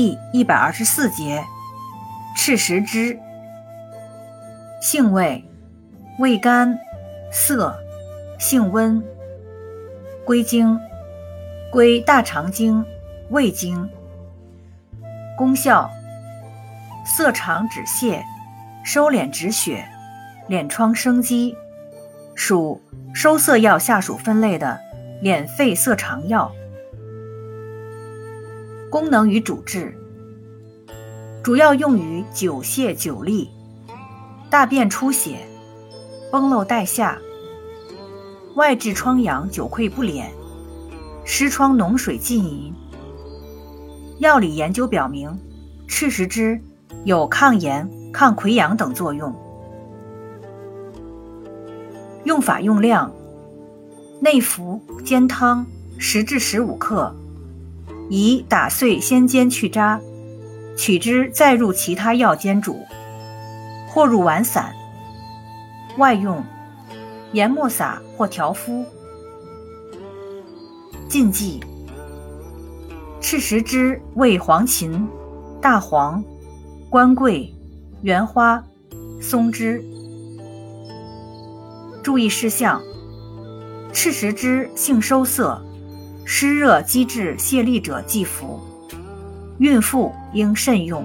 第一百二十四节，赤石脂，性味，味甘，涩，性温，归经，归大肠经、胃经。功效，涩肠止泻，收敛止血，敛疮生肌，属收涩药下属分类的敛肺涩肠药。功能与主治，主要用于久泻久痢、大便出血、崩漏带下、外痔疮疡久溃不敛、湿疮脓水浸淫。药理研究表明，赤石脂有抗炎、抗溃疡等作用。用法用量：内服煎汤十至十五克。宜打碎先煎去渣，取之再入其他药煎煮，或入丸散。外用研末撒或调敷。禁忌：赤石脂味黄芩、大黄、官桂、原花、松枝。注意事项：赤石脂性收涩。湿热积滞泄痢者忌服，孕妇应慎用。